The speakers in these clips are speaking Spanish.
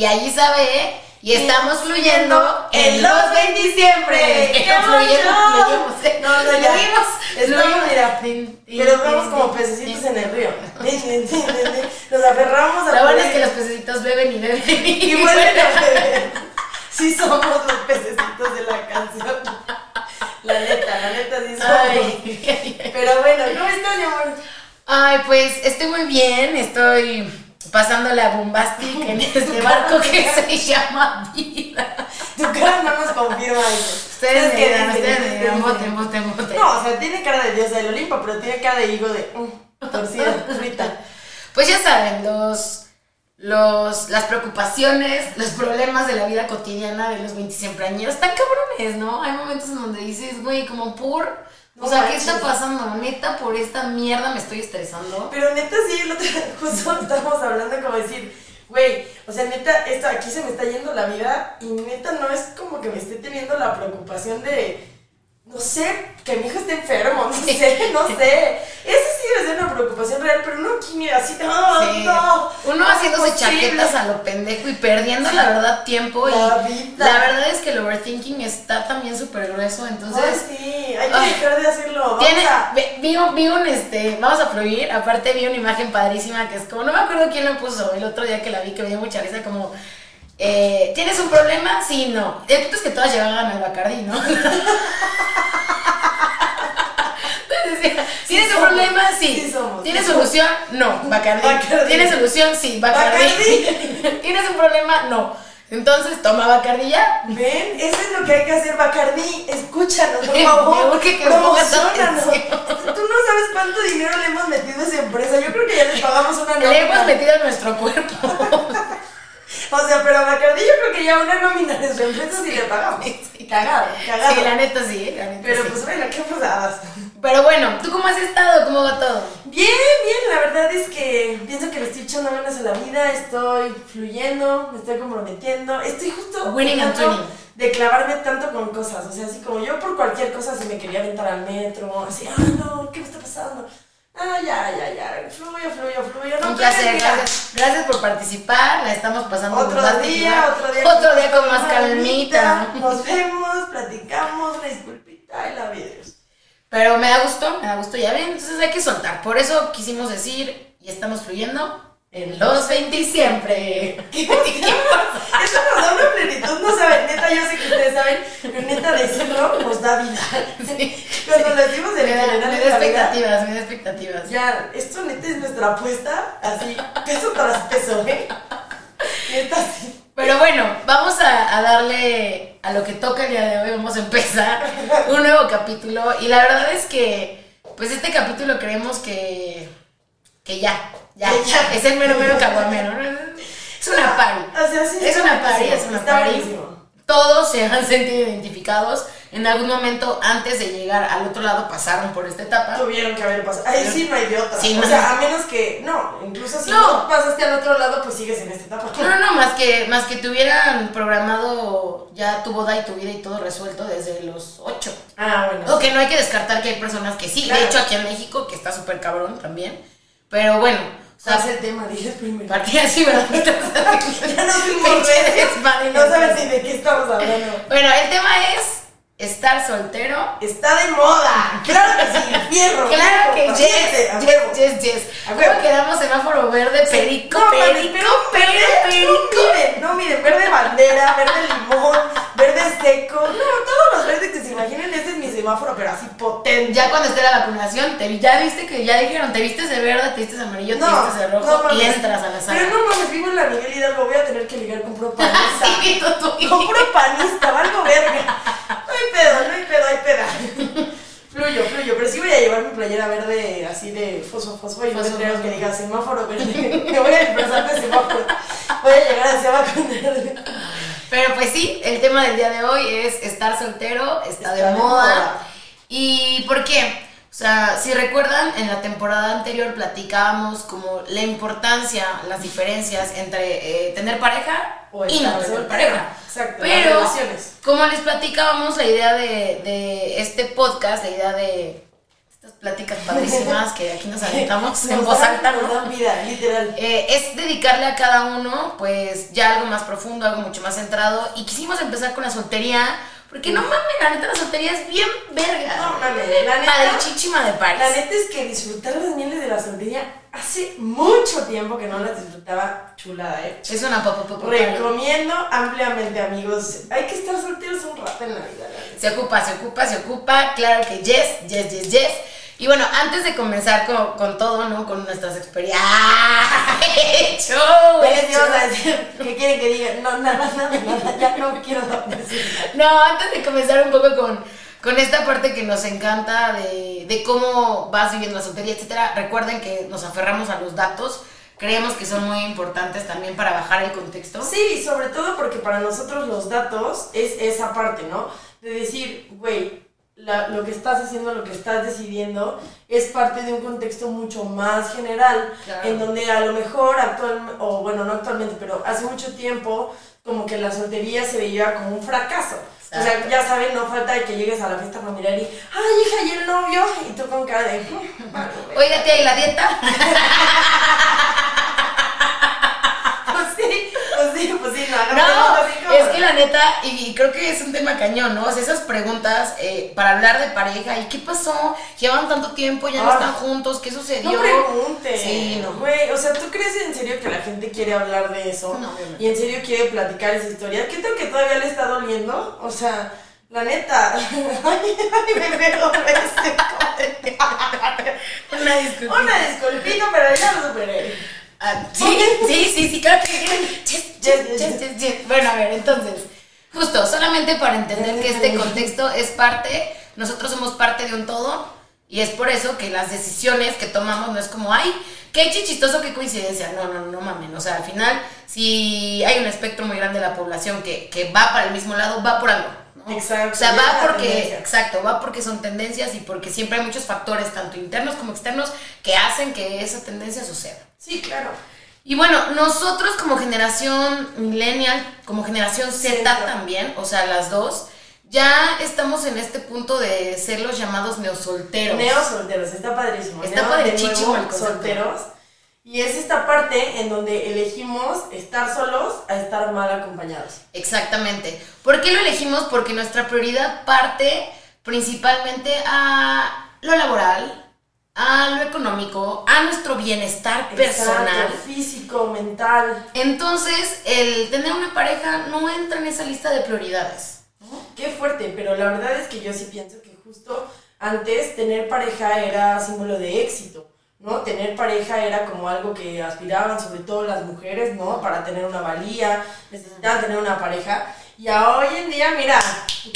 y allí sabe y estamos fluyendo en los 20 siempre. ¡Qué fluyemos, fluyemos. No, no, ya. Fluimos. mira, pero vamos como pececitos en el río. Nos aferramos a Lo bueno es que los pececitos beben y beben Y vuelven a beber. Sí somos los pececitos de la canción. La neta, la neta sí somos. Pero bueno, ¿cómo estás, mi amor? Ay, pues estoy muy bien, estoy pasando la bombastic en este barco que se llama vida. Tu cara no nos confirma eso. Ustedes me ¿Qué dirán, ustedes me ¿Qué dirán, voten, voten, voten. No, o sea, tiene cara de diosa del Olimpo, pero tiene cara de higo de mm, torcida, frita. Pues ya saben, los, los, las preocupaciones, los problemas de la vida cotidiana de los 25 años están cabrones, ¿no? Hay momentos en donde dices, güey, como por... O sea, ¿qué está pasando? Neta, por esta mierda me estoy estresando. Pero neta, sí, el otro justo estábamos hablando como decir, güey, o sea, neta, esto aquí se me está yendo la vida y neta no es como que me esté teniendo la preocupación de, no sé, que mi hijo esté enfermo, no sé, no sé. Eso una preocupación real, pero no aquí, mira, así, no, Sí. no. Uno haciéndose chaquetas a lo pendejo y perdiendo la verdad tiempo. La y vida. la verdad es que el overthinking está también súper grueso. Entonces, Ay, sí, hay que Ay. dejar de hacerlo. Vamos Tiene, a- vi, vi un, este, vamos a fluir, aparte vi una imagen padrísima que es como, no me acuerdo quién lo puso el otro día que la vi, que me dio mucha risa, como, eh, ¿tienes un problema? Sí, no. El punto es que todas llevaban al Bacardi, ¿no? ¿tienes un somos, problema? Sí. sí somos, ¿Tienes sí solución? No, Bacardi. Bacardi. ¿Tienes solución? Sí, Bacardi. Bacardi. ¿Tienes un problema? No. Entonces toma Bacardi ya. Ven, eso es lo que hay que hacer, Bacardi. Escúchanos, por favor. que Promocionanos. Tú no sabes cuánto dinero le hemos metido a esa empresa. Yo creo que ya les pagamos una nómina. Le hemos metido en nuestro cuerpo. O sea, pero a Bacardi yo creo que ya una nómina de su empresa sí le pagamos. Cagado, cagado. Sí, la neta sí, la neta Pero sí. pues bueno, qué pasadas. Pero bueno, ¿tú cómo has estado? ¿Cómo va todo? Bien, bien, la verdad es que pienso que le estoy echando ganas a la vida, estoy fluyendo, me estoy comprometiendo, estoy justo Winning de clavarme tanto con cosas, o sea, así como yo por cualquier cosa si me quería aventar al metro, así, ah, no, ¿qué me está pasando? Ah, ya, ya, ya, fluyo, fluyo, fluyo, no Un placer, gracias, gracias por participar, la estamos pasando Otro día, otro día, Otro día con más calmita. Nos vemos, platicamos, una disculpita y la vida. Pero me da gusto, me da gusto, ya ven, entonces hay que soltar. Por eso quisimos decir, y estamos fluyendo, en los 20 siempre. ¿Qué pasa? Eso nos da una plenitud, no saben, neta, yo sé que ustedes saben, pero neta decirlo nos da vida. Sí, Cuando lo decimos en general me da expectativas, me da expectativas. ya, esto neta es nuestra apuesta, así, peso tras peso, ¿eh? Neta, sí. Pero bueno, vamos a, a darle a lo que toca el día de hoy. Vamos a empezar un nuevo capítulo. Y la verdad es que, pues este capítulo creemos que, que ya, ya, ya. es el mero mero caguamero. Es una party. O sea, sí, Es está una buenísimo, es una buenísimo. Todos se han sentido identificados. En algún momento, antes de llegar al otro lado, pasaron por esta etapa. Tuvieron que haber pasado. Ahí sí no hay de otra. Sí, o sea, a menos que, no, incluso si No. no. pasaste al otro lado, pues sigues en esta etapa. No, no, no, más que, más que te hubieran programado ya tu boda y tu vida y todo resuelto desde los 8. Ah, bueno. O que no hay que descartar que hay personas que sí. Claro. De hecho, aquí en México, que está súper cabrón también. Pero bueno, o sea, ¿Cuál es el tema? Dices primero. partida así, ¿verdad? Ya nos fuimos. No sabes ni de qué estamos hablando. Bueno, el tema es estar soltero. Está de moda. Claro que sí, fierro. Claro que fierro, yes, yes, yes, yes. ¿Cómo quedamos semáforo verde? Perico, No, perico, pero perico. No miren, no verde bandera, verde limón, verde seco. No, todos los verdes que se imaginen, ese es mi semáforo, pero así potente. Ya cuando esté la vacunación, te, ya viste que ya dijeron, te vistes de verde, te vistes de amarillo, te vistes de rojo no y entras a la sala. Pero no mames, vivo en la Miguel Hidalgo, voy a tener que ligar con puro panista. Sí, tú, tú. Con puro panista, valgo verga. No hay pedo, no hay pedo, hay peda. Fluyo, fluyo, pero sí voy a llevar mi playera verde así de fosfo, fosfo y letrero fosfo. que diga semáforo verde. Me voy a disfrazar de semáforo. Voy a llegar hacia abajo con verde. Pero pues sí, el tema del día de hoy es estar soltero, está, de, Está de moda. moda. ¿Y por qué? O sea, si recuerdan, en la temporada anterior platicábamos como la importancia, las diferencias entre eh, tener pareja O y no tener pareja. Exacto, Pero, como les platicábamos, la idea de, de este podcast, la idea de estas pláticas padrísimas que aquí nos aventamos en voz alta, nos ¿no? dan vida, literal. Eh, es dedicarle a cada uno, pues, ya algo más profundo, algo mucho más centrado. Y quisimos empezar con la soltería, porque no mames, la neta, la soltería es bien verga. No mames, la neta- Padre chichima de París. La neta es que disfrutar las mieles de la soltería hace mucho tiempo que no las disfrutaba chulada, ¿eh? Es una papa papa. Recomiendo ampliamente, amigos. Hay que estar solteros un rato en la vida, la neta. Se ocupa, se ocupa, se ocupa. Claro que yes, yes, yes, yes. Y bueno, antes de comenzar con, con todo, ¿no? Con nuestras experiencias. ¡Ah! ¡Hecho! ¿Qué les hecho! ¿Qué quieren que diga? No, nada, nada, nada. Ya no quiero decir. No, antes de comenzar un poco con, con esta parte que nos encanta de, de cómo vas viviendo la soltería, etcétera, recuerden que nos aferramos a los datos. Creemos que son muy importantes también para bajar el contexto. Sí, sobre todo porque para nosotros los datos es esa parte, ¿no? De decir, güey, la- lo que estás haciendo, lo que estás decidiendo, es parte de un contexto mucho más general, Claro. en donde a lo mejor actualmente, o bueno, no actualmente, pero hace mucho tiempo, como que la soltería se veía como un fracaso. O sea, ya saben, no falta de que llegues a la fiesta familiar y, ay, hija, ¿y el novio? Y tú con cara de. Oiga, tía, ¿y la dieta? sí, pues sí, no, No, es que la neta, y creo que es un tema cañón, ¿no? O sea, esas preguntas eh, para hablar de pareja, ¿y qué pasó? Llevan tanto tiempo, ya no Ah. están juntos, ¿qué sucedió? No preguntes. Sí, no. Güey, o sea, ¿tú crees en serio que la gente quiere hablar de eso? No. Y en serio quiere platicar esa historia. ¿Qué tal que todavía le está doliendo? O sea, la neta. Ay, ay, me pegó ese Una disculpa. Una disculpita, pero ya lo superé. Ah, sí, sí, sí, sí, claro que. Yes, yes, yes. Bueno, a ver, entonces, justo, solamente para entender que este contexto es parte, nosotros somos parte de un todo, y es por eso que las decisiones que tomamos no es como, ay, qué chichistoso, qué coincidencia. No, no, no mamen. O sea, al final, si hay un espectro muy grande de la población que, que va para el mismo lado, va por algo. ¿no? Exacto, O sea, va porque, exacto, va porque son tendencias y porque siempre hay muchos factores, tanto internos como externos, que hacen que esa tendencia suceda. Sí, claro. Y bueno, nosotros como generación millennial, como generación Z también, o sea, las dos, ya estamos en este punto de ser los llamados neosolteros. Neo solteros, está padrísimo. Está padrísimo el solteros. Y es esta parte en donde elegimos estar solos a estar mal acompañados. Exactamente. ¿Por qué lo elegimos? Porque nuestra prioridad parte principalmente a lo laboral, a lo económico, a nuestro bienestar personal. Exacto, físico, mental. Entonces, el tener una pareja no entra en esa lista de prioridades. Qué fuerte, pero la verdad es que yo sí pienso que justo antes tener pareja era símbolo de éxito, ¿no? Tener pareja era como algo que aspiraban sobre todo las mujeres, ¿no? Para tener una valía, necesitaban tener una pareja. Y a hoy en día, mira,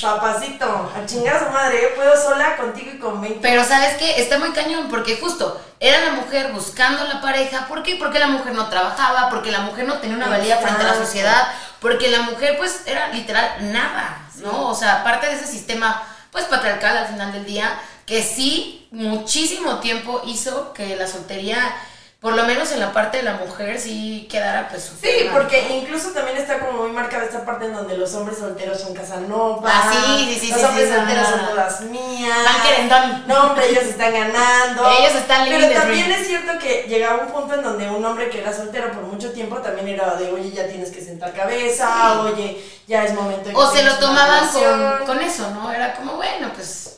papacito, a chingar a su madre, yo puedo sola contigo y con 20. Pero sabes qué, está muy cañón porque justo era la mujer buscando la pareja, ¿por qué? Porque la mujer no trabajaba, porque la mujer no tenía una valía frente a la sociedad, porque la mujer pues era literal nada, ¿no? O sea, parte de ese sistema pues patriarcal al final del día, que sí muchísimo tiempo hizo que la soltería, por lo menos en la parte de la mujer, sí quedara pues Sí, mal, porque ¿no? incluso también está como muy marcada esta parte en donde los hombres solteros son casanovas. Ah, sí, sí, sí, Los sí, hombres sí, solteros ah. son todas mías. Van querendón. No, hombre, ellos están ganando. Ellos están Pero también es cierto que llegaba un punto en donde un hombre que era soltero por mucho tiempo también era de, oye, ya tienes que sentar cabeza, Sí. oye, ya es momento de O que se lo tomaban con, con eso, ¿no? Era como, bueno, pues,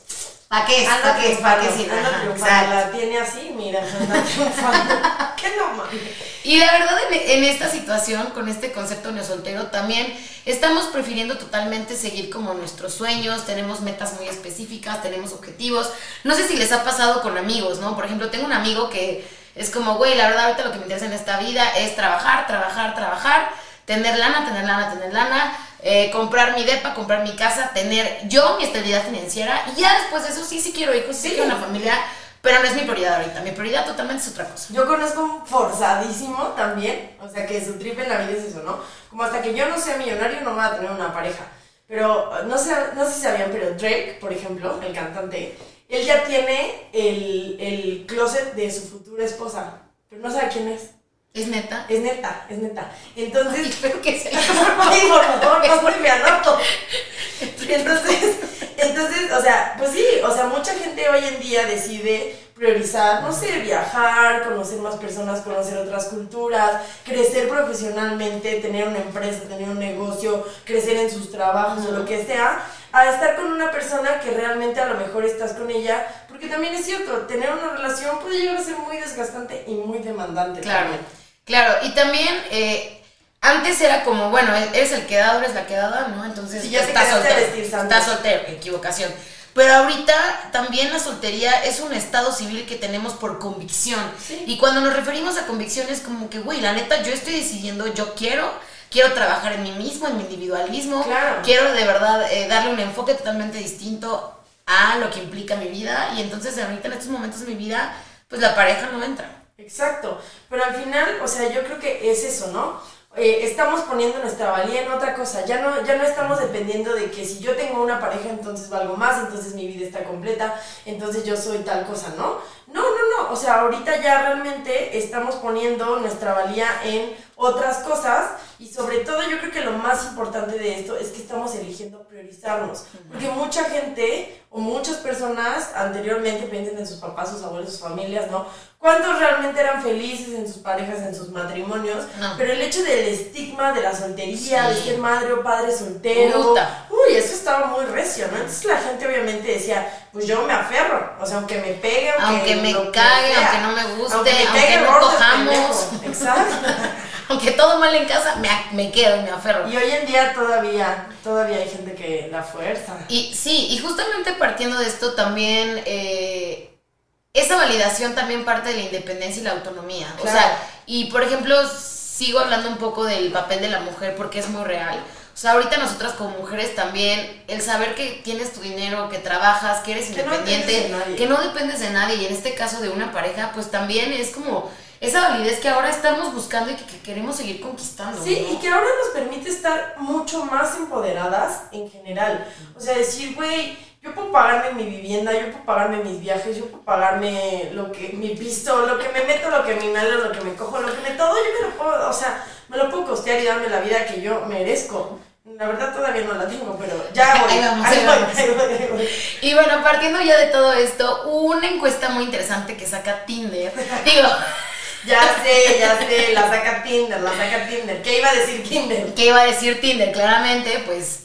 ¿para qué es? Anda ¿Para qué es? ¿Para qué triunfando, sí? anda triunfando, la tiene así, mira, anda triunfando. ¿Qué no mames? Y la verdad, en, en esta situación, con este concepto neosoltero, también estamos prefiriendo totalmente seguir como nuestros sueños, tenemos metas muy específicas, tenemos objetivos. No sé si les ha pasado con amigos, ¿no? Por ejemplo, tengo un amigo que es como, güey, la verdad, ahorita lo que me interesa en esta vida es trabajar, trabajar, trabajar, tener lana, tener lana, tener lana, eh, comprar mi depa, comprar mi casa, tener yo mi estabilidad financiera. Y ya después de eso, sí, sí quiero hijos, sí, Sí. quiero una familia, pero no es mi prioridad ahorita. Mi prioridad totalmente es otra cosa. Yo conozco un forzadísimo también, o sea que su trip en la vida es eso, ¿no? Como hasta que yo no sea millonario no voy a tener una pareja. Pero no sé, no sé si sabían, pero Drake, por ejemplo, el cantante, él ya tiene el, el closet de su futura esposa, pero no sabe quién es. ¿Es neta? Es neta, es neta. Entonces, Espero que sea. Por favor, no estoy me anoto. Entonces, entonces, o sea, pues sí, o sea, mucha gente gente hoy en día decide priorizar, no sé, viajar, conocer más personas, conocer otras culturas, crecer profesionalmente, tener una empresa, tener un negocio, crecer en sus trabajos o lo que sea, a estar con una persona que realmente a lo mejor estás con ella, porque también es cierto, tener una relación puede llegar a ser muy desgastante y muy demandante. Claro, claro, y también... Eh, antes era como, bueno, eres el quedado, eres la quedada, ¿no? Entonces ya estás soltero. Estás soltero, equivocación. Pero ahorita también la soltería es un estado civil que tenemos por convicción. Y cuando nos referimos a convicción es como que, güey, la neta, yo estoy decidiendo, yo quiero, quiero trabajar en mí mismo, en mi individualismo. Quiero de verdad eh, darle un enfoque totalmente distinto a lo que implica mi vida. Y entonces ahorita en estos momentos de mi vida, pues la pareja no entra. Exacto. Pero al final, o sea, yo creo que es eso, ¿no? Eh, estamos poniendo nuestra valía en otra cosa. Ya no, ya no estamos dependiendo de que si yo tengo una pareja, entonces valgo más, entonces mi vida está completa, entonces yo soy tal cosa, ¿no? No, no, no. O sea, ahorita ya realmente estamos poniendo nuestra valía en otras cosas y sobre todo yo creo que lo más importante de esto es que estamos eligiendo priorizarnos. Porque mucha gente o muchas personas anteriormente piensan en sus papás, sus abuelos, sus familias, ¿no? cuántos realmente eran felices en sus parejas, en sus matrimonios, pero el hecho del estigma de la soltería, de ser madre o padre soltero, uy, eso estaba muy recio, ¿no? Entonces la gente obviamente decía, pues yo me aferro, o sea, aunque me pegue, aunque, me cague, aunque no me guste, aunque, me no cojamos, exacto. aunque todo mal en casa, me, me quedo y me aferro. Y hoy en día todavía, todavía hay gente que la fuerza. Y sí, y justamente partiendo de esto también... Eh, esa validación también parte de la independencia y la autonomía. O sea, y por ejemplo, sigo hablando un poco del papel de la mujer porque es muy real. O sea, ahorita nosotras como mujeres también, el saber que tienes tu dinero, que trabajas, que eres independiente, que no dependes de nadie, y en este caso de una pareja, pues también es como esa validez que ahora estamos buscando y que, queremos seguir conquistando. Sí, y que ahora nos permite estar mucho más empoderadas en general. O sea, decir, güey, yo puedo pagarme mi vivienda, yo puedo pagarme mis viajes, yo puedo pagarme lo que, mi pisto, lo que me meto, lo que me inhalo, lo que me cojo, lo que me todo, yo me lo puedo, o sea, me lo puedo costear y darme la vida que yo merezco. La verdad todavía no la tengo, pero ya voy. ahí vamos, Y bueno, partiendo ya de todo esto, una encuesta muy interesante que saca Tinder. Digo, ya sé, ya sé, la saca Tinder, la saca Tinder. ¿Qué iba a decir Tinder? ¿Qué iba a decir Tinder? Claramente, pues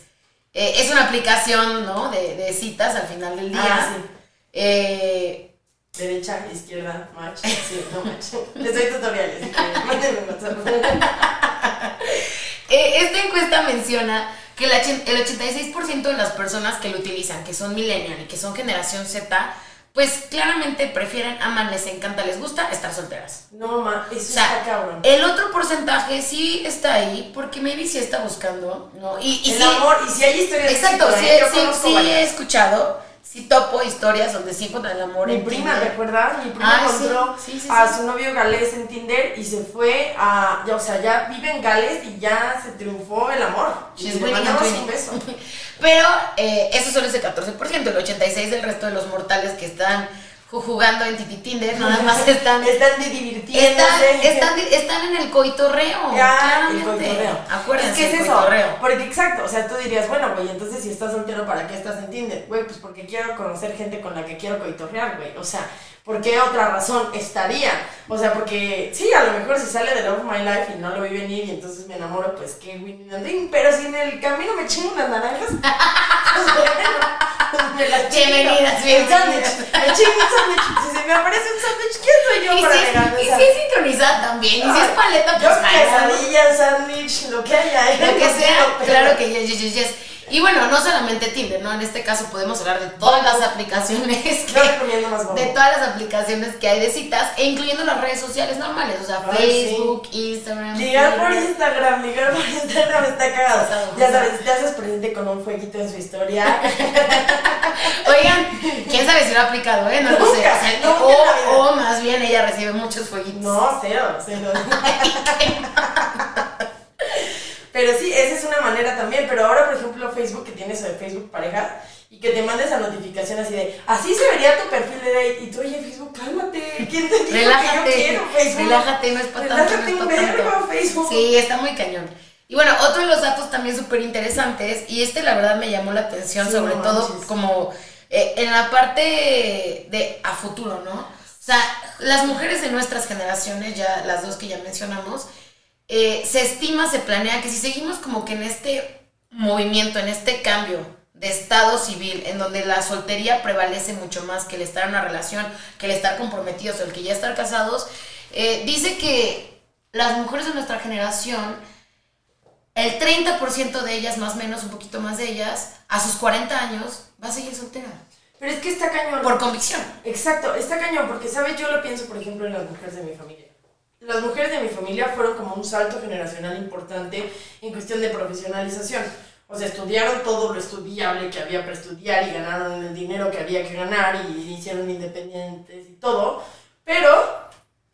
eh, es una aplicación, ¿no? De, de, citas al final del día. Ah, sí. Eh, Derecha, izquierda, match. Sí, no match. Les doy tutoriales. eh, esta encuesta menciona que el 86% de las personas que lo utilizan, que son millennial y que son generación Z, pues claramente prefieren, aman, les encanta, les gusta estar solteras. No, ma, eso está cabrón. El otro porcentaje sí está ahí, porque maybe sí está buscando, ¿no? Y, el amor, y si hay historias Exacto, sí, sí, sí he escuchado sí topo historias donde sí encuentran el amor Mi prima, ¿te acuerdas? Mi prima ah, encontró a su novio galés en Tinder y se fue a, ya, o sea, ya vive en Gales y ya se triunfó el amor. Y le mandamos un beso. Pero eh, eso solo es el 14%, el 86% del resto de los mortales que están jugando en Titi Tinder, nada más están... están divirtiéndose. Están, están, en el coitorreo, ya, El coitorreo. Acuérdense, es que es eso, porque exacto, o sea, tú dirías, bueno, güey, entonces si estás soltero, ¿para qué estás en Tinder? Güey, pues porque quiero conocer gente con la que quiero coitorrear, güey, o sea... ¿Por qué otra razón estaría? O sea, porque sí, a lo mejor si sale de Love My Life y no lo vi venir y entonces me enamoro, pues qué winning Pero si en el camino me chingo unas naranjas, pues me las Bienvenidas, bienvenidas. Me chingo un sándwich. Si se me aparece un sándwich, ¿quién soy yo para si, Y si es sincronizada también, y si es paleta, pues Yo quesadilla, sándwich, lo que haya. Lo que sea, claro que yes, yes, yes. Y bueno, no solamente Tinder, ¿no? En este caso podemos hablar de todas las aplicaciones que, de todas las aplicaciones que hay de citas, e incluyendo las redes sociales normales, o sea, Facebook, Instagram. Ligar por Instagram, ligar por Instagram está cagado. Ya sabes, te haces presente con un fueguito en su historia. Oigan, quién sabe si lo ha aplicado, ¿eh? No lo sé. O, o, más bien ella recibe muchos fueguitos. No, cero, cero. Pero sí, esa es una manera también. Pero ahora, por ejemplo, Facebook, que tiene eso de Facebook pareja, y que te mande esa notificación así de, así se vería tu perfil de date. Y tú, oye, Facebook, cálmate. ¿Quién te dijo relájate, que yo quiero Facebook? Relájate, no es para tanto. Relájate no para Facebook. Sí, está muy cañón. Y bueno, otro de los datos también súper interesantes, y este la verdad me llamó la atención, sobre todo como eh, en la parte de a futuro, ¿no? O sea, las mujeres de nuestras generaciones, ya las dos que ya mencionamos, eh, se estima, se planea que si seguimos como que en este movimiento, en este cambio de estado civil, en donde la soltería prevalece mucho más que el estar en una relación, que el estar comprometidos o el que ya estar casados, eh, dice que las mujeres de nuestra generación, el 30% de ellas, más o menos, un poquito más de ellas, a sus 40 años, va a seguir soltera. Pero es que está cañón. Por convicción. Exacto, está cañón, porque, ¿sabes? Yo lo pienso, por ejemplo, en las mujeres de mi familia. Las mujeres de mi familia fueron como un salto generacional importante en cuestión de profesionalización. O sea, estudiaron todo lo estudiable que había para estudiar y ganaron el dinero que había que ganar y hicieron independientes y todo, pero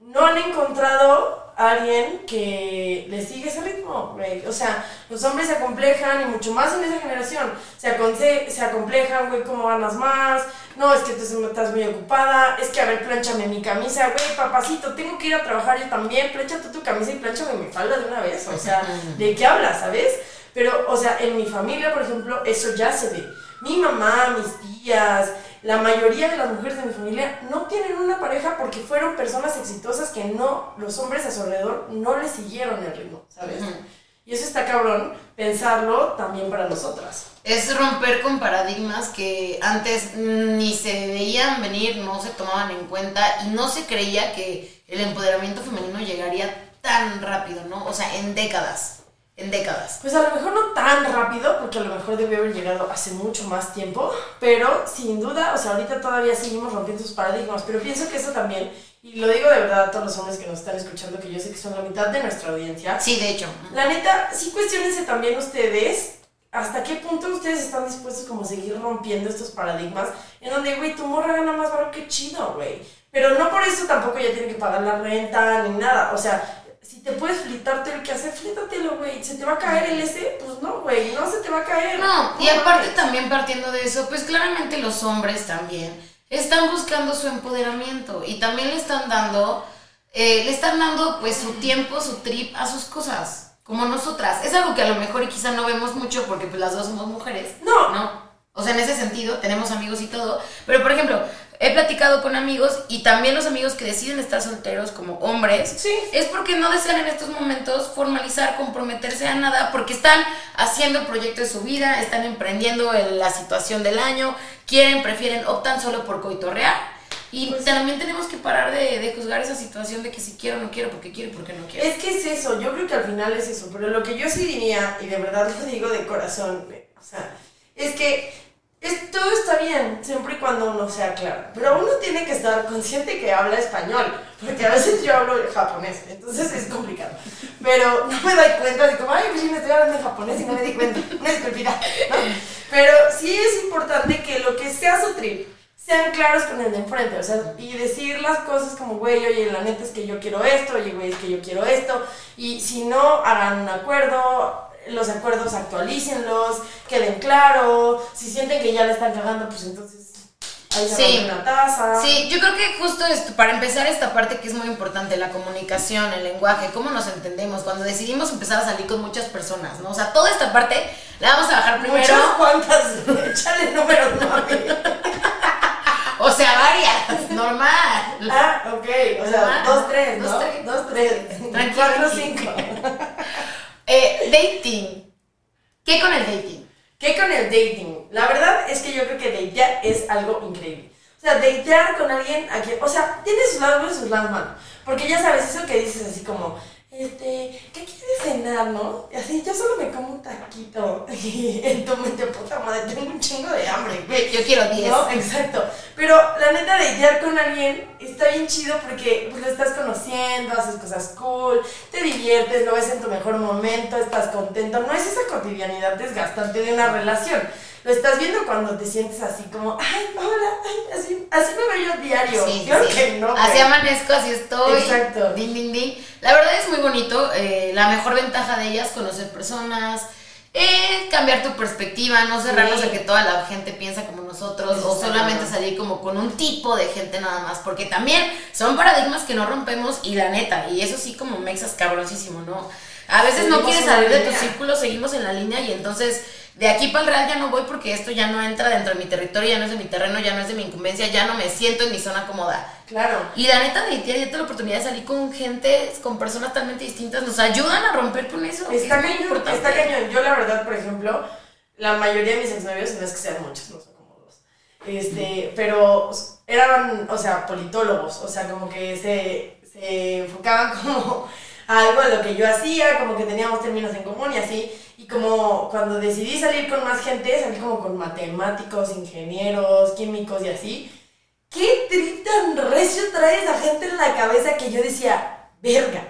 no han encontrado alguien que le sigue ese ritmo, güey. O sea, los hombres se acomplejan y mucho más en esa generación. Se, aconse se acomplejan, güey, cómo ganas más. No, es que tú estás muy ocupada. Es que, a ver, planchame mi camisa, güey, papacito, tengo que ir a trabajar yo también. Planchate tu camisa y planchame mi falda de una vez. O sea, ¿de qué hablas, sabes? Pero, o sea, en mi familia, por ejemplo, eso ya se ve. Mi mamá, mis tías, la mayoría de las mujeres de mi familia no tienen una pareja porque fueron personas exitosas que no, los hombres a su alrededor no le siguieron el ritmo, ¿sabes? Y eso está cabrón pensarlo también para nosotras. Es romper con paradigmas que antes ni se veían venir, no se tomaban en cuenta y no se creía que el empoderamiento femenino llegaría tan rápido, ¿no? O sea, en décadas en décadas. Pues a lo mejor no tan rápido, porque a lo mejor debió haber llegado hace mucho más tiempo, pero sin duda, o sea, ahorita todavía seguimos rompiendo sus paradigmas, pero pienso que eso también, y lo digo de verdad a todos los hombres que nos están escuchando, que yo sé que son la mitad de nuestra audiencia. Sí, de hecho. La neta, sí cuestionense también ustedes hasta qué punto ustedes están dispuestos como a seguir rompiendo estos paradigmas en donde, güey, tu morra gana más barato que chido, güey. Pero no por eso tampoco ya tiene que pagar la renta ni nada. O sea, si te puedes flitarte el que hace, flítatelo, güey. ¿Se te va a caer el ese? Pues no, güey, no se te va a caer. No, y aparte también partiendo de eso, pues claramente los hombres también están buscando su empoderamiento y también le están dando, eh, le están dando pues su tiempo, su trip a sus cosas, como nosotras. Es algo que a lo mejor y quizá no vemos mucho porque pues las dos somos mujeres. No. No. O sea, en ese sentido, tenemos amigos y todo. Pero, por ejemplo, he platicado con amigos y también los amigos que deciden estar solteros como hombres, sí. es porque no desean en estos momentos formalizar, comprometerse a nada, porque están haciendo el proyecto de su vida, están emprendiendo la situación del año, quieren, prefieren, optan solo por coitorrear. Y pues también tenemos que parar de, de, juzgar esa situación de que si quiero o no quiero, porque quiero, porque no quiero. Es que es eso, yo creo que al final es eso, pero lo que yo sí diría, y de verdad lo digo de corazón, o sea, es que es, todo está bien, siempre y cuando uno sea claro. Pero uno tiene que estar consciente que habla español, porque a veces yo hablo japonés, entonces es complicado. Pero no me doy cuenta de como, ay, pues me estoy hablando en japonés y no me di cuenta. Una disculpita. ¿no? Pero sí es importante que lo que sea su trip, sean claros con el de enfrente, o sea, y decir las cosas como, güey, oye, la neta es que yo quiero esto, oye, güey, es que yo quiero esto, y si no, hagan un acuerdo, los acuerdos actualícenlos, queden claro, si sienten que ya le están cagando, pues entonces ahí se sí. una taza. Sí, yo creo que justo esto, para empezar esta parte que es muy importante, la comunicación, el lenguaje, cómo nos entendemos, cuando decidimos empezar a salir con muchas personas, ¿no? O sea, toda esta parte la vamos a bajar primero. ¿Muchas cuántas? Échale números, no O sea, varias, normal. Ah, ok, o sea, dos, tres, ¿no? Dos, tres. Dos, tres. Cuatro, cinco. Eh, dating. ¿Qué con el dating? ¿Qué con el dating? La verdad es que yo creo que datear es algo increíble. O sea, datear con alguien a quien, o sea, tiene sus lados buenos y sus lados malos. Porque ya sabes, eso que dices así como, este, ¿qué quieres cenar, no? Y así, yo solo me como un taquito. Y en tu mente, puta madre, tengo un chingo de hambre, güey. Yo quiero 10. ¿No? Exacto. Pero la neta, de idear con alguien está bien chido porque pues, lo estás conociendo, haces cosas cool, te diviertes, lo ves en tu mejor momento, estás contento. No es esa cotidianidad desgastante de una relación lo estás viendo cuando te sientes así como, ay, hola, ay, así, así me veo yo diario. Sí, claro que no. Así amanezco, así estoy. Exacto. Ding, ding, ding. La verdad es muy bonito. Eh, la mejor ventaja de ella es conocer personas. Eh, cambiar tu perspectiva, no cerrarnos a que toda la gente piensa como nosotros o solamente salir como con un tipo de gente nada más, porque también son paradigmas que no rompemos y la neta, y eso sí como mexas cabrosísimo, ¿no? A veces no quieres salir de tu círculo, seguimos en la línea y entonces de aquí para el real ya no voy porque esto ya no entra dentro de mi territorio, ya no es de mi terreno, ya no es de mi incumbencia, ya no me siento en mi zona cómoda. Claro. Y la neta ya la oportunidad de salir con gente, con personas totalmente distintas, nos ayudan a romper con eso. Está es cañón, está cañón. Yo la verdad, por ejemplo, la mayoría de mis exnovios, no es que sean muchos, no son como dos, este, pero eran, o sea, politólogos, o sea, como que se, se enfocaban como a algo de lo que yo hacía, como que teníamos términos en común y así. Como cuando decidí salir con más gente, salí como con matemáticos, ingenieros, químicos y así. ¿Qué trip tan recio trae esa gente en la cabeza que yo decía, verga,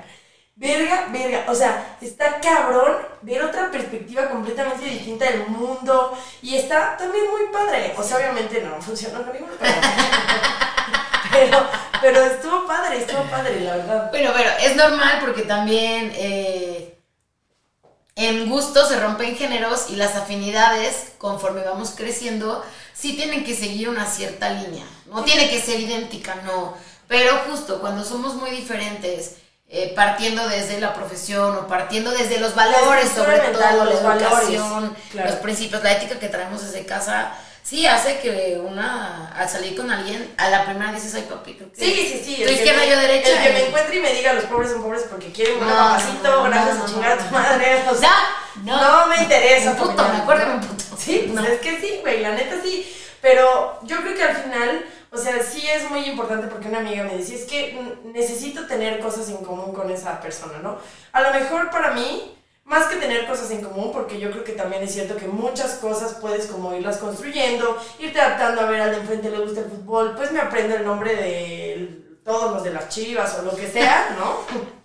verga, verga? O sea, está cabrón ver otra perspectiva completamente distinta del mundo y está también muy padre. O sea, obviamente no funcionó con ninguno, pero, pero, pero estuvo padre, estuvo padre, la verdad. Bueno, pero es normal porque también eh, en gusto se rompen géneros y las afinidades, conforme vamos creciendo, sí tienen que seguir una cierta línea. No tiene que ser idéntica, no. Pero justo cuando somos muy diferentes, eh, partiendo desde la profesión o partiendo desde los valores, sobre todo, la valores, educación, claro. los principios, la ética que traemos desde casa, sí hace que una, al salir con alguien, a la primera dices, ay papi, creo que Sí, sí, sí. tu izquierda, yo derecha. El que me encuentre y me diga los pobres son pobres porque quieren un No, papacito, no, gracias no, a chingar a tu madre. O sea, No, no, me interesa. Un puto, me un puto. Sí, pues No. es que sí, güey, la neta sí. Pero yo creo que al final, o sea, sí es muy importante porque una amiga me decía, es que necesito tener cosas en común con esa persona, ¿no? A lo mejor para mí, más que tener cosas en común, porque yo creo que también es cierto que muchas cosas puedes como irlas construyendo, irte adaptando a ver al de enfrente le gusta el fútbol, pues me aprendo el nombre de todos los de las chivas o lo que sea, ¿no?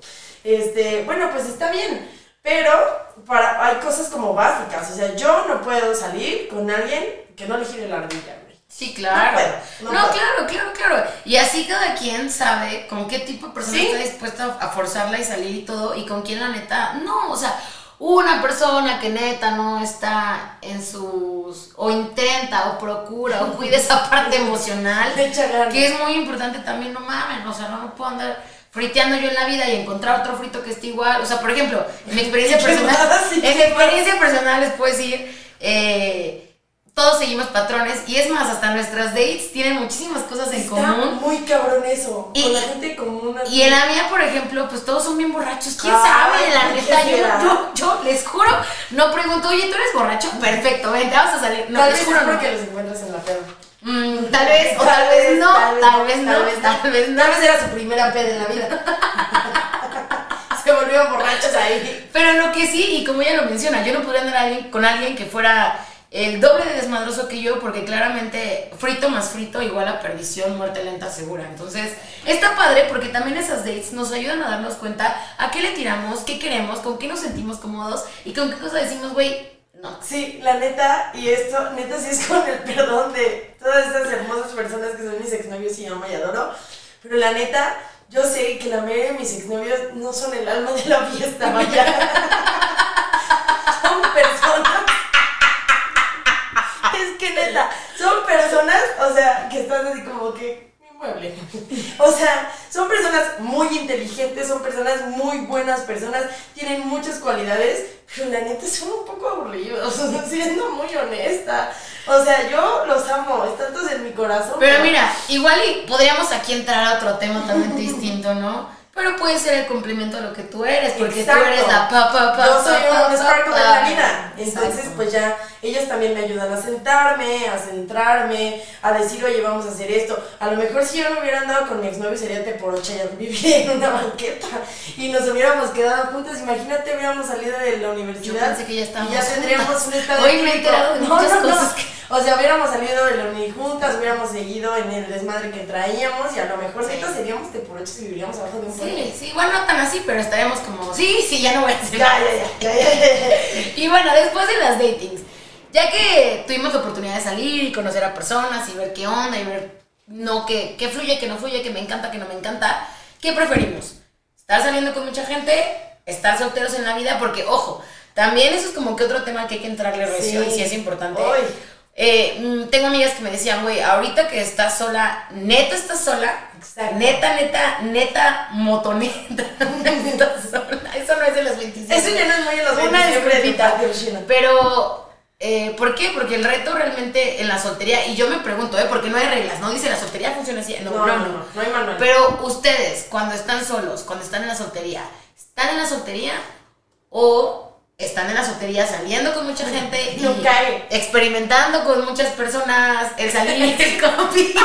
Este, bueno, pues está bien, pero para, hay cosas como básicas, o sea, yo no puedo salir con alguien que no le gire la ardilla. Sí, claro. No puedo, No, no puedo. claro, claro, claro. Y así cada quien sabe con qué tipo de persona Sí. está dispuesta a forzarla y salir y todo, y con quién la neta. No, o sea, una persona que neta no está en sus. o intenta, o procura, o cuida esa parte emocional, ganas. que es muy importante también, no mames, o sea, no, no puedo andar friteando yo en la vida y encontrar otro frito que esté igual. O sea, por ejemplo, en mi experiencia ¿Qué personal, en mi experiencia personal les puedo decir, eh, todos seguimos patrones y es más, hasta nuestras dates tienen muchísimas cosas en Está común. muy cabrón eso, Y- con la gente común. Y en la mía, por ejemplo, pues todos son bien borrachos. ¿Quién Ay, sabe? La ¿qué neta, yo, yo, yo les juro, no pregunto, oye, ¿tú eres borracho? Perfecto, vente, vamos a salir. No, tal les vez juro, no. porque los encuentras en la peda. Mm, tal vez, o tal vez no, tal vez no, tal vez no. Tal vez era su primera peda en la vida. Se volvieron borrachos ahí. Pero lo que sí, y como ella lo menciona, yo no podría andar alguien- con alguien que fuera el doble de desmadroso que yo, porque claramente frito más frito igual a perdición, muerte lenta, segura. Entonces, está padre porque también esas dates nos ayudan a darnos cuenta a qué le tiramos, qué queremos, con qué nos sentimos cómodos y con qué cosa decimos, güey, no. Sí, la neta, y esto, neta, sí es con el perdón de todas estas hermosas personas que son mis exnovios y amo y adoro. Pero la neta, yo sé que la mayoría de mis exnovios no son el alma de la fiesta, vaya. personas, o sea, que están así como que. mi mueble. O sea, son personas muy inteligentes, son personas muy buenas personas, tienen muchas cualidades, pero la neta son un poco aburridos, siendo muy honesta. O sea, yo los amo, están todos en mi corazón. Pero mira, igual y podríamos aquí entrar a otro tema totalmente distinto, ¿no? Pero puede ser el complemento a lo que tú eres, porque Exacto. tú eres la pa pa. Yo soy pa, un pa, sparkle pa. en la vida. Entonces, Exacto. pues ya, ellos también me ayudan a sentarme, a centrarme, a decir, oye, vamos a hacer esto. A lo mejor si yo no hubiera andado con mi exnovio sería teporocha, ya viviría en una banqueta y nos hubiéramos quedado juntas. Imagínate, hubiéramos salido de la universidad. Yo pensé que ya estábamos Y ya tendríamos juntas. un estado Hoy me he enterado de No, muchas no, no. cosas que- O sea, hubiéramos salido de la uni juntas, hubiéramos seguido en el desmadre que traíamos y a lo mejor Sí. seríamos teporochos y viviríamos abajo de un puente. Sí, sí, igual no tan así, pero estaríamos como, sí, sí, ya no voy a hacer Ya, nada. ya, ya. Y bueno, después de las datings, ya que tuvimos la oportunidad de salir y conocer a personas y ver qué onda y ver no qué, qué fluye, qué no fluye, qué me encanta, qué no me encanta, ¿qué preferimos? ¿Estar saliendo con mucha gente? ¿Estar solteros en la vida? Porque, ojo, también eso es como que otro tema que hay que entrarle recio Sí. y sí es importante. Uy. Eh, mm, tengo amigas que me decían, güey, ahorita que estás sola, neta estás sola, Exacto. neta, neta, neta, motoneta, estás sola. Eso no es de los 27. Eso ya no es muy en los Una 27 de disculpita. patio, Sheila. Pero eh, ¿Por qué? Porque el reto realmente en la soltería, y yo me pregunto, ¿eh? Porque no hay reglas, no dice la soltería funciona así. No, no, no. No, hay manual. Pero ustedes, cuando están solos, cuando están en la soltería, ¿están en la soltería o están en la soltería saliendo con mucha gente No cae. experimentando con muchas personas, el salir, el copy?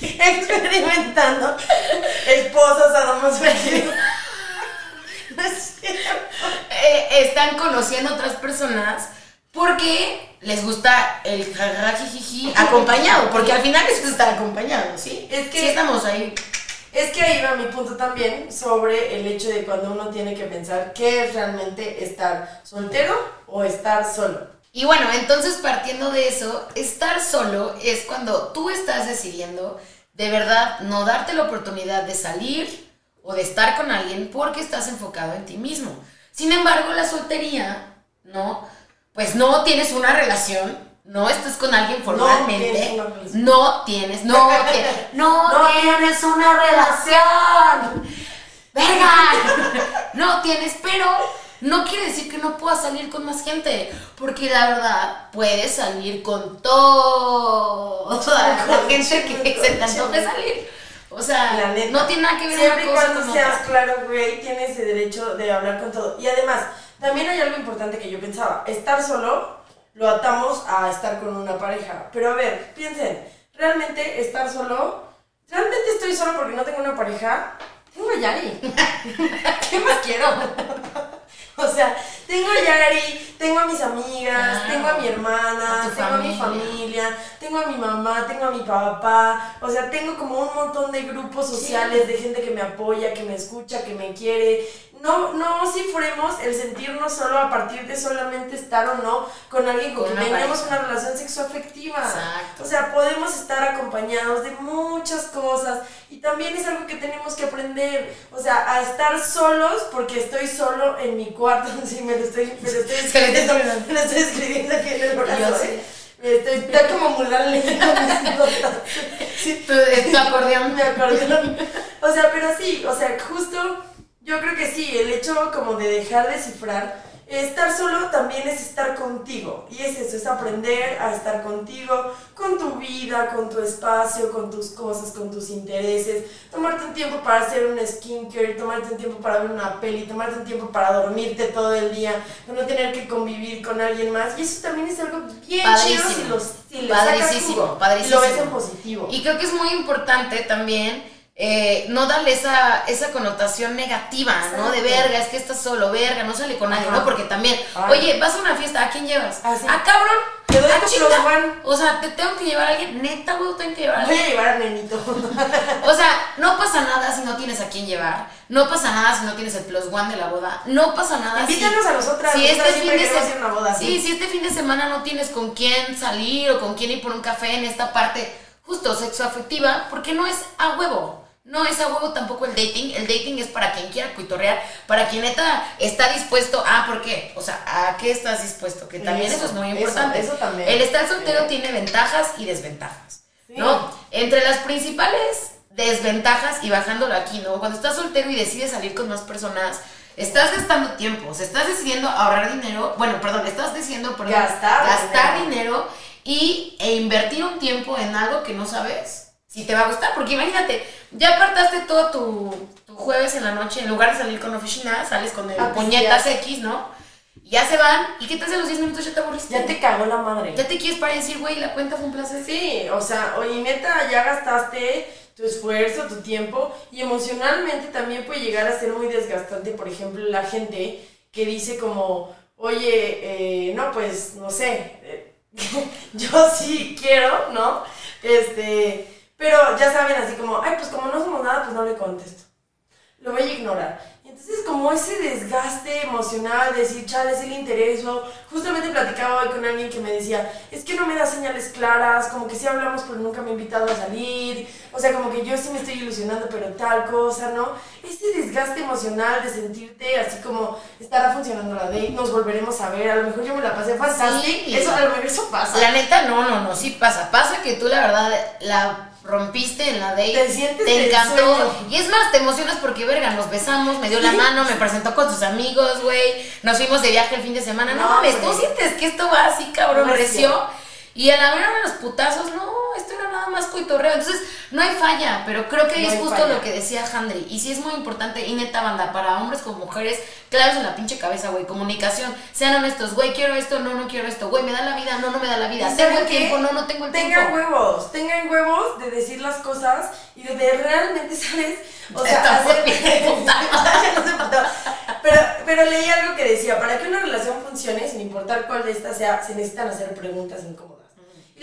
Experimentando esposas a homosexuales. No es. Eh, están conociendo otras personas porque les gusta el jajajijiji acompañado, porque al final es estar acompañado, ¿sí? Es que- Sí estamos ahí. Es que ahí va mi punto también sobre el hecho de cuando uno tiene que pensar qué es realmente estar soltero o estar solo. Y bueno, entonces partiendo de eso, estar solo es cuando tú estás decidiendo de verdad no darte la oportunidad de salir o de estar con alguien porque estás enfocado en ti mismo. Sin embargo, la soltería, ¿no? Pues no tienes una relación, no estás con alguien formalmente, no tienes, no, tienes, no, No tienes una relación. ¡Verga! No tienes, pero no quiere decir que no puedas salir con más gente, porque la verdad puedes salir con toda la gente que se te antoje salir. O sea, neta. no tiene nada que ver Siempre una cosa cuando con seas otra. claro, güey, tienes ese derecho de hablar con todo. Y además, también hay algo importante que yo pensaba. Estar solo lo atamos a estar con una pareja. Pero a ver, piensen, realmente estar solo, realmente estoy solo porque no tengo una pareja. Tengo a Yari. ¿Qué más quiero? O sea, tengo a Yari, tengo a mis amigas, tengo a mi hermana, A tengo a mi familia. familia, tengo a mi mamá, tengo a mi papá, o sea, tengo como un montón de grupos sociales, de gente que me apoya, que me escucha, que me quiere. No, no cifremos el sentirnos solo a partir de solamente estar o no con alguien con, Con quien pareja. una relación sexoafectiva. Exacto. O sea, podemos estar acompañados de muchas cosas y también es algo que tenemos que aprender, o sea, a estar solos porque estoy solo en mi cuarto, sí, me lo estoy, me lo estoy escribiendo, me lo estoy escribiendo aquí en el brazo. ¿eh? Estoy, está como Mulan leyendo mis notas. Sí, tu acordeón. mi acordeón. O sea, pero sí, o sea, justo yo creo que sí, el hecho como de dejar de cifrar, estar solo también es estar contigo. Y es eso, es aprender a estar contigo, con tu vida, con tu espacio, con tus cosas, con tus intereses. Tomarte un tiempo para hacer un skincare, tomarte un tiempo para ver una peli, tomarte un tiempo para dormirte todo el día, no tener que convivir con alguien más. Y eso también es algo bien chido si, Padrísimo. los, si le sacas Padrísimo, jugo padrísimo. Y lo ves en positivo. Y creo que es muy importante también eh, no darle esa, esa connotación negativa, ¿no? De verga, es que estás solo, verga, no sale con nadie, Ajá. ¿no? Porque también, Ay. oye, vas a una fiesta, ¿a quién llevas? Ah, sí. ¿A cabrón? Te doy ¿A tu one. O sea, te tengo que llevar a alguien, neta, güey, tengo que llevar a Voy alguien. a llevar a Nenito. O sea, no pasa nada si no tienes a quién llevar. No pasa nada si no tienes el plus one de la boda. No pasa nada si... Invítanos a nosotras. Si este fin de se- una boda. sí, si este fin de semana no tienes con quién salir o con quién ir por un café en esta parte justo sexoafectiva, porque no es a huevo. No es a huevo tampoco el dating. El dating es para quien quiera cuitorrear, para quien neta está dispuesto a, ¿por qué? O sea, ¿a qué estás dispuesto? Que también eso, Eso, es muy eso, importante. eso también. El estar soltero Sí. tiene ventajas y desventajas, Sí. ¿no? Entre las principales desventajas, y bajándolo aquí, ¿no? Cuando estás soltero y decides salir con más personas, estás gastando tiempo, o sea, estás decidiendo ahorrar dinero, bueno, perdón, estás decidiendo, perdón, Gastar gastar dinero. dinero, y, e invertir un tiempo en algo que no sabes si te va a gustar, porque imagínate, ya apartaste todo tu, tu jueves en la noche, en lugar de salir con oficina, sales con el A puñetas. X, ¿no? Y ya se van, ¿y qué te hace los 10 minutos? Ya te aburriste. Ya te cagó la madre. Ya te quieres para decir, güey, la cuenta fue un placer. Sí, o sea, oye, neta, ya gastaste tu esfuerzo, tu tiempo y emocionalmente también puede llegar a ser muy desgastante, por ejemplo, la gente que dice como, oye, eh, no, pues, no sé, eh, yo sí quiero, ¿no? Este, pero ya saben, así como, ay, pues como no somos nada, pues no le contesto. Lo voy a ignorar. Y entonces como ese desgaste emocional, de decir, chale, sí le intereso. Justamente platicaba hoy con alguien que me decía, es que no me da señales claras, como que sí hablamos, pero nunca me ha invitado a salir. O sea, como que yo sí me estoy ilusionando, pero tal cosa, ¿no? Ese desgaste emocional de sentirte así como, estará funcionando la date, nos volveremos a ver, a lo mejor yo me la pasé fácil. Sí. Eso, a lo mejor eso pasa. La neta, no, no, no, sí pasa. Pasa que tú, la verdad, la rompiste en la date, Te sientes te encantó. sueño. Y es más, te emocionas porque, verga, nos besamos, me dio la mano, me presentó con sus amigos, güey. Nos fuimos de viaje el fin de semana. No, No, mames, tú sientes que esto va así, cabrón, Recio. recio. Y a la hora de los putazos, no, más coitorreo. Entonces, no hay falla, pero creo que ahí No es justo falla. lo que decía Handry. Y sí es muy importante, y neta banda, para hombres como mujeres, claros en la pinche cabeza, güey. Comunicación, sean honestos, güey, quiero esto, no, no quiero esto, güey, me da la vida, no, no me da la vida. ¿Y Tengo el tiempo, no, no tengo el tengan tiempo. huevos, tengan huevos de decir las cosas y de, de realmente, ¿sabes? O sea, hacer... pero, pero leí algo que decía, para que una relación funcione, sin importar cuál de estas sea, se necesitan hacer preguntas incómodas.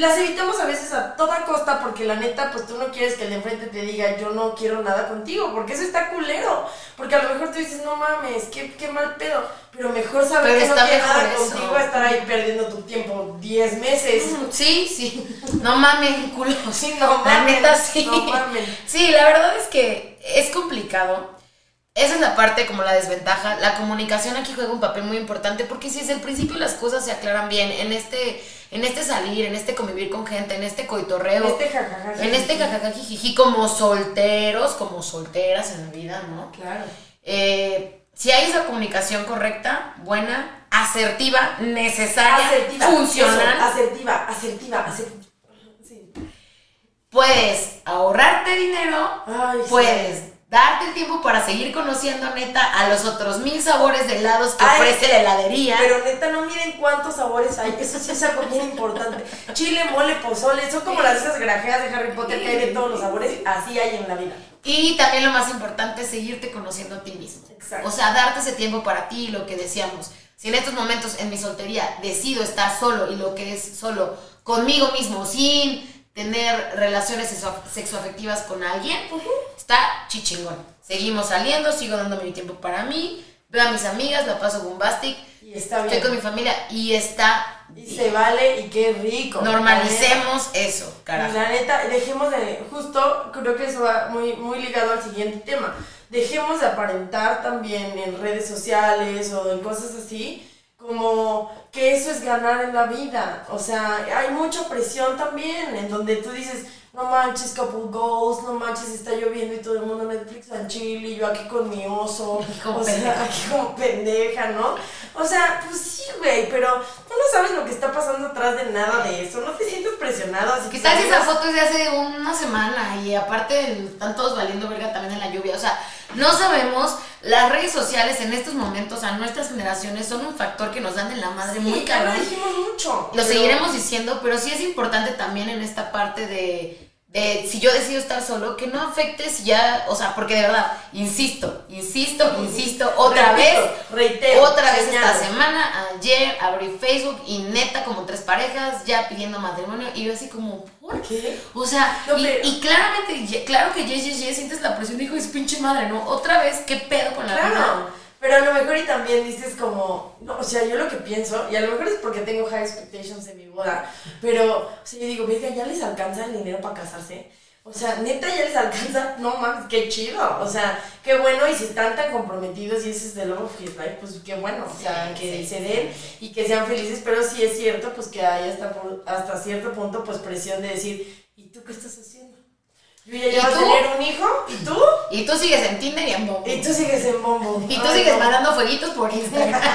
Las evitamos a veces a toda costa porque la neta, pues tú no quieres que el de enfrente te diga yo no quiero nada contigo, porque eso está culero. Porque a lo mejor tú dices, no mames, qué, qué mal pedo. Pero mejor saber Pero que no está quiere nada eso. contigo a estar ahí perdiendo tu tiempo 10 meses. Sí, sí. No mamen, culo. Sí, no La mamen, neta, sí. no mamen. Sí, la verdad es que es complicado. Esa es la parte como la desventaja. La comunicación aquí juega un papel muy importante porque si desde el principio las cosas se aclaran bien, en este, en este salir, en este convivir con gente, en este coitorreo, Este jajaja. en este como solteros, como solteras en la vida, ¿no? Claro. Eh, si hay esa comunicación correcta, buena, asertiva, necesaria, Asertiva. funcional, eso, asertiva, asertiva, asertiva. Sí. puedes ahorrarte dinero, Ay, sí. Darte el tiempo para seguir conociendo neta a los otros mil sabores de helados que Ay, ofrece la heladería. Pero neta, no miren cuántos sabores hay. Eso sí es algo bien importante. Chile, mole, pozole. Son como las esas grajeas de Harry Potter que hay de todos los sabores. Así hay en la vida. Y también lo más importante es seguirte conociendo a ti mismo. Exacto. O sea, darte ese tiempo para ti, lo que decíamos. Si en estos momentos en mi soltería decido estar solo y lo que es solo conmigo mismo, sin tener relaciones sexo- sexoafectivas con alguien, está chichingón. Seguimos saliendo, sigo dándome mi tiempo para mí, veo a mis amigas, la paso bombastic, Y está estoy bien. con mi familia y está Y se vale y qué rico. Normalicemos eso, Y carajo. la neta, dejemos de, justo creo que eso va muy, muy ligado al siguiente tema. Dejemos de aparentar también en redes sociales o en cosas así, como que eso es ganar en la vida. O sea, hay mucha presión también, en donde tú dices, no manches, couple goals, no manches, está lloviendo y todo el mundo Netflix and chill y yo aquí con mi oso, Como o sea, aquí como pendeja, ¿no? O sea, pues sí, güey, pero tú no sabes lo que está pasando atrás de nada de eso, no te sientes presionado, así ¿Qué que tal si esa foto es de hace una semana? Y aparte están todos valiendo verga también en la lluvia. O sea, no sabemos. Las redes sociales en estos momentos a nuestras generaciones son un factor que nos dan en la madre muy ya lo dijimos mucho. Lo pero- seguiremos diciendo, pero sí es importante también en esta parte de, de si yo decido estar solo, que no afecte si ya, o sea, porque de verdad, insisto, insisto, insisto, otra Repito, vez, reitero, otra vez señalo. esta semana, ayer abrí Facebook y neta como tres parejas ya pidiendo matrimonio y yo así como, ¿por qué? O sea, No, y, pero- y claramente, claro que yes, yes, yes, sientes la presión de su pinche madre, ¿no? Otra vez, ¿qué pedo con la vida? Pero a lo mejor y también dices como, no, o sea, yo lo que pienso, y a lo mejor es porque tengo high expectations en mi boda, pero, o sea, yo digo, verga, ¿ya les alcanza el dinero para casarse? O sea, neta, ya les alcanza, no mames, qué chido, o sea, qué bueno, y si están tan comprometidos y ese es the love of his life, pues qué bueno, o sea, Sí, que sí, se den sí. y que sean felices, pero sí es cierto, pues que hay hasta, por- hasta cierto punto, pues presión de decir, ¿y tú qué estás haciendo? Yo ya ¿Y llevo a tener un hijo, ¿y tú? Y tú sigues en Tinder y en Bumble. Y tú sigues en bombo. Y tú Ay, sigues no. mandando fueguitos por Instagram.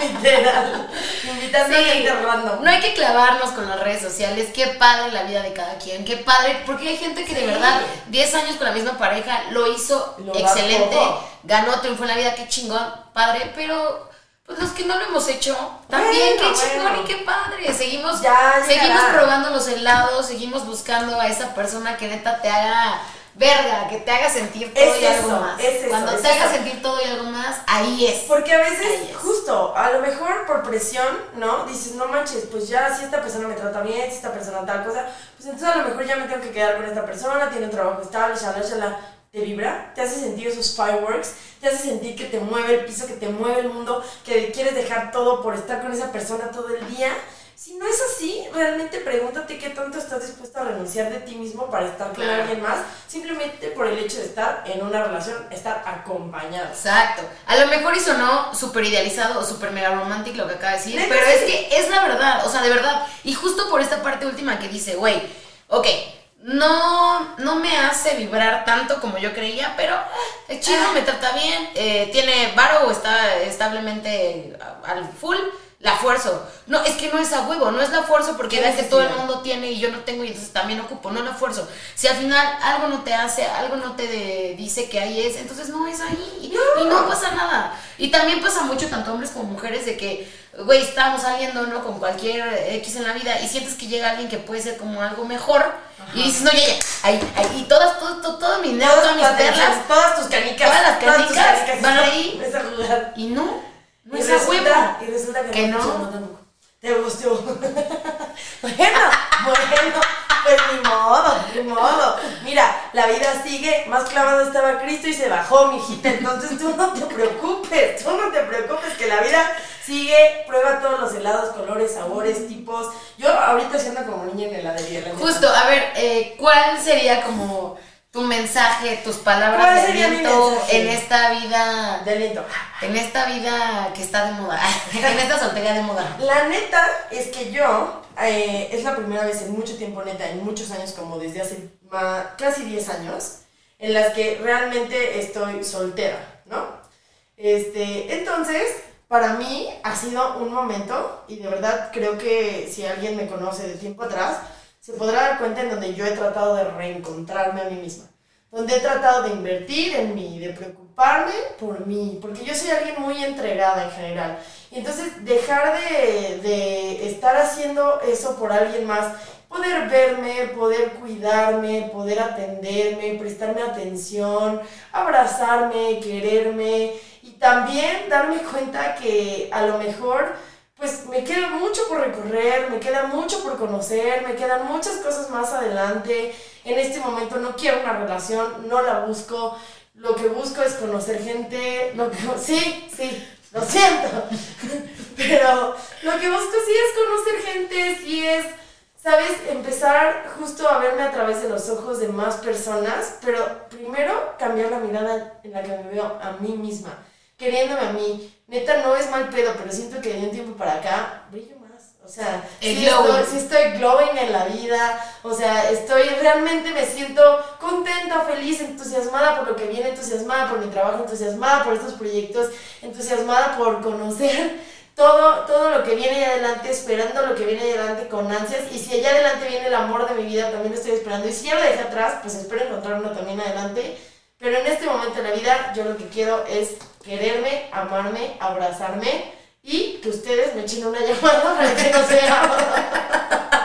Literal. Invitando a Sí. gente random. No hay que clavarnos con las redes sociales. Qué padre la vida de cada quien. Qué padre. Porque hay gente que de verdad, 10 años con la misma pareja, lo hizo Lo excelente. Ganó, triunfó en la vida. Qué chingón, padre. Pero. Pues los que no lo hemos hecho, también, Bueno, qué chingón bueno. y qué padre. Seguimos, Ya seguimos probando los helados, seguimos buscando a esa persona que neta te haga verga, que te haga sentir todo Es y algo eso, más. es eso, Cuando es te haga eso. sentir todo y algo más, ahí es. Porque a veces, justo, a lo mejor por presión, ¿no? Dices, no manches, pues ya si esta persona me trata bien, si esta persona tal cosa, pues entonces a lo mejor ya me tengo que quedar con esta persona, tiene un trabajo estable, shala, shala. ¿Te vibra? ¿Te hace sentir esos fireworks? ¿Te hace sentir que te mueve el piso, que te mueve el mundo, que quieres dejar todo por estar con esa persona todo el día? Si no es así, realmente pregúntate qué tanto estás dispuesto a renunciar de ti mismo para estar con Claro. alguien más, simplemente por el hecho de estar en una relación, estar acompañado. Exacto. A lo mejor y sonó súper idealizado o súper mega romántico lo que acaba de decir, pero es que es la verdad, o sea, de verdad. Y justo por esta parte última que dice, güey, ok, no, no me hace vibrar tanto como yo creía, pero es chido, Ah. me trata bien, eh, tiene varo, está establemente al full, la fuerzo. No, es que no es a huevo, no es la fuerzo porque ¿Qué vea que todo el mundo tiene y yo no tengo y entonces también ocupo, no la fuerzo. Si al final algo no te hace, algo no te de- dice que ahí es, entonces no es ahí y no pasa nada. Y también pasa mucho tanto hombres como mujeres de que, güey, estamos saliendo, ¿no? Con cualquier X en la vida y sientes que llega alguien que puede ser como algo mejor y dices, no, ya, ya, ahí, ahí, y todas, todo, todo, todo mi todas mis perlas, todas tus canicas. Todas las todas tus canicas van ahí. Y no, no y, es a huevo. resulta, y resulta que, Que no. no. funcionó tampoco. Te gustó. bueno, bueno, pues ni modo, ni modo. Mira, la vida sigue, más clavado estaba Cristo y se bajó, mijita. Entonces tú no te preocupes, tú no te preocupes, que la vida sigue, prueba todos los helados, colores, sabores, tipos. Yo ahorita siendo como niña en heladería. Justo, a ver, eh, ¿cuál sería como tu mensaje, tus palabras ¿Cuál de aliento en esta vida, De aliento. en esta vida que está de moda, en esta soltería de moda? La neta es que yo, eh, es la primera vez en mucho tiempo, neta, en muchos años, como desde hace casi 10 años, en las que realmente estoy soltera, ¿no? Este, entonces, para mí ha sido un momento, y de verdad creo que si alguien me conoce de tiempo atrás, se podrá dar cuenta en donde yo he tratado de reencontrarme a mí misma, donde he tratado de invertir en mí, de preocuparme por mí, porque yo soy alguien muy entregada en general. Y entonces dejar de, de estar haciendo eso por alguien más, poder verme, poder cuidarme, poder atenderme, prestarme atención, abrazarme, quererme y también darme cuenta que a lo mejor pues me queda mucho por recorrer, me queda mucho por conocer, me quedan muchas cosas más adelante. En este momento no quiero una relación, no la busco. Lo que busco es conocer gente, lo que sí, sí, lo siento. Pero lo que busco sí es conocer gente, sí es, sabes, empezar justo a verme a través de los ojos de más personas, pero primero cambiar la mirada en la que me veo a mí misma queriéndome a mí. Neta, no es mal pedo, pero siento que de un tiempo para acá brillo más. O sea, sí estoy, sí estoy glowing en la vida. O sea, estoy realmente me siento contenta, feliz, entusiasmada por lo que viene, entusiasmada por mi trabajo, entusiasmada por estos proyectos, entusiasmada por conocer todo, todo lo que viene ahí adelante, esperando lo que viene ahí adelante con ansias. Y si allá adelante viene el amor de mi vida, también lo estoy esperando. Y si ya lo dejé atrás, pues espero encontrarlo también adelante. Pero en este momento de la vida, yo lo que quiero es quererme, amarme, abrazarme y que ustedes me echen una llamada para que no sea.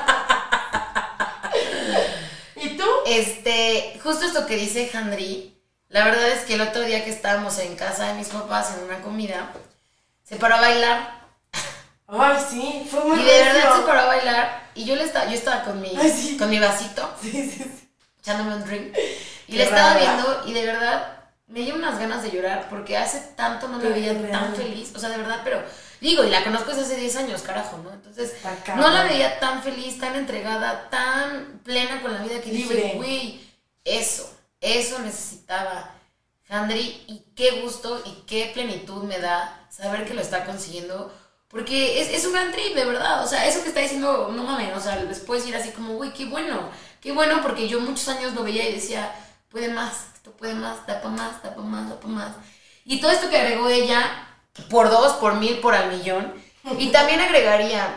¿Y tú? Este, justo esto que dice Handri, la verdad es que el otro día que estábamos en casa de mis papás en una comida, se paró a bailar Ay, sí, fue muy y de verdad se paró a bailar y yo le estaba, yo estaba con mi, Ay, sí. con mi vasito, Sí, sí, sí. echándome un drink y le estaba viendo y de verdad me dio unas ganas de llorar porque hace tanto no la veía real. tan feliz, o sea, de verdad, pero digo, y la conozco desde hace 10 años, carajo, ¿no? Entonces, no la veía tan feliz, tan entregada, tan plena con la vida que Libre. dije, güey, eso, eso necesitaba Handry y qué gusto y qué plenitud me da saber que lo está consiguiendo. Porque es, es un gran trip, de verdad. O sea, eso que está diciendo, no mames, o sea, les puedes ir así como, güey, qué bueno. Qué bueno, porque yo muchos años lo veía y decía, puede más, esto puede más, da pa' más, da pa' más, da pa' más. Y todo esto que agregó ella, por dos, por mil, por al millón. Y también agregaría,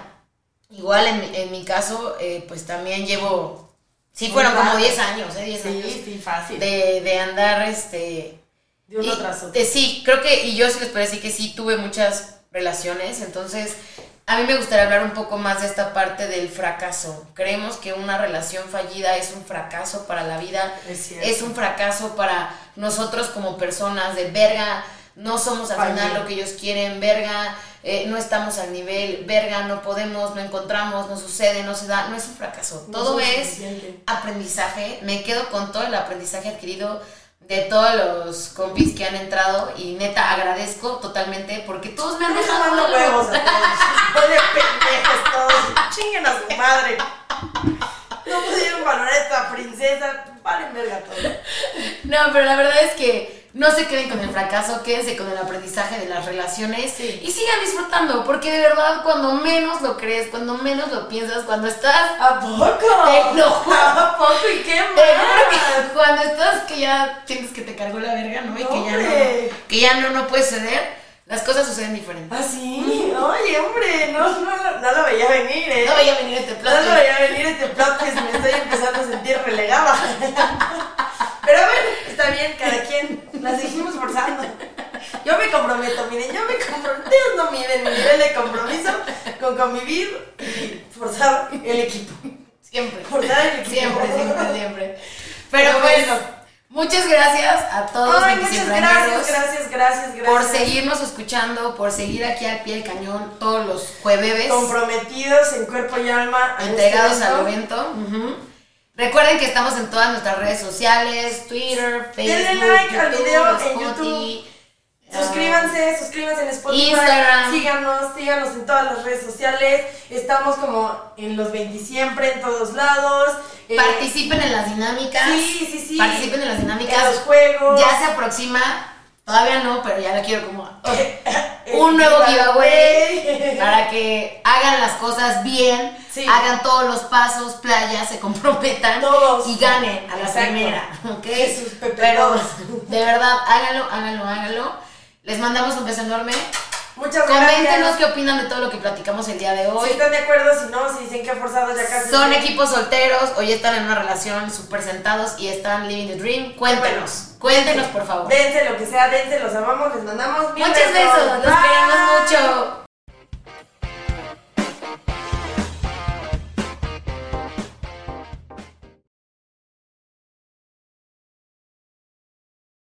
igual en, mi- en mi caso, eh, pues también llevo, sí fueron como rato. 10 años, ¿eh? 10 años Sí, sí, fácil. De, de, de andar, este... uno y- tras otro. de- sí, creo que, y yo sí les puedo decir que sí tuve muchas relaciones, entonces a mí me gustaría hablar un poco más de esta parte del fracaso. Creemos que una relación fallida es un fracaso para la vida, Es es un fracaso para nosotros como personas, de verga, no somos al final lo que ellos quieren, verga, eh, no estamos al nivel, verga, no podemos, no encontramos, no sucede, no se da, no es un fracaso, No todo es aprendizaje, me quedo con todo el aprendizaje adquirido de todos los compis que han entrado y neta agradezco totalmente porque todos me han dejado algo. huevos a todos. Oye, pendejos todos. Chinguen a su madre. No pudieron valorar a esta princesa. Valen verga todo. No, pero la verdad es que No se queden con el fracaso, quédense con el aprendizaje de las relaciones y sigan disfrutando, porque de verdad cuando menos lo crees, cuando menos lo piensas, cuando estás... ¿A poco? Te lo juro. ¿A poco? ¿Y qué que más? cuando estás que ya sientes que te cargó la verga, ¿no? Y que ya no, que ya no, no puedes ceder, las cosas suceden diferentes. ¿Ah, sí? Oye, hombre, no, no, no, no lo veía venir, ¿eh? No veía venir este No plato. lo veía venir este plot twist, me estoy empezando a sentir relegada. Pero a ver, está bien, cada quien, la seguimos forzando. Yo me comprometo, miren, yo me comprometo, ustedes no miden mi nivel de compromiso con convivir y forzar el equipo. Siempre. Forzar el equipo. Siempre, siempre, siempre. Pero Pero pues, bueno. muchas gracias a todos Ay, mis muchas gracias, gracias, gracias, gracias. por seguirnos escuchando, por seguir aquí al pie del cañón todos los jueves, comprometidos en cuerpo y alma. entregados al evento. Ujú. Recuerden que estamos en todas nuestras redes sociales, Twitter, Facebook, Denle like al YouTube, video en ah, Suscríbanse, suscríbanse en Spotify, Instagram. síganos, síganos en todas las redes sociales. Estamos como en los 20 siempre, en todos lados. Eh, Participen en las dinámicas. Sí, sí, sí. Participen en las dinámicas. En los juegos. Ya se aproxima, todavía no, pero ya lo quiero como un nuevo giveaway. para que hagan las cosas bien, Sí. hagan todos los pasos, playas, se comprometan Todos. y ganen a la Exacto. primera, ¿ok? Jesús, Pepe, Pero de verdad, háganlo, háganlo, háganlo. Les mandamos un beso enorme. Muchas Coméntenos gracias. qué opinan de todo lo que platicamos el día de hoy. Si están de acuerdo, si no, si dicen que forzados ya casi. Son equipos solteros, hoy están en una relación súper sentados y están living the dream. Cuéntenos, cuéntenos por favor. Dense lo que sea, dense, los amamos, les mandamos Muchos besos, los Bye. queremos mucho.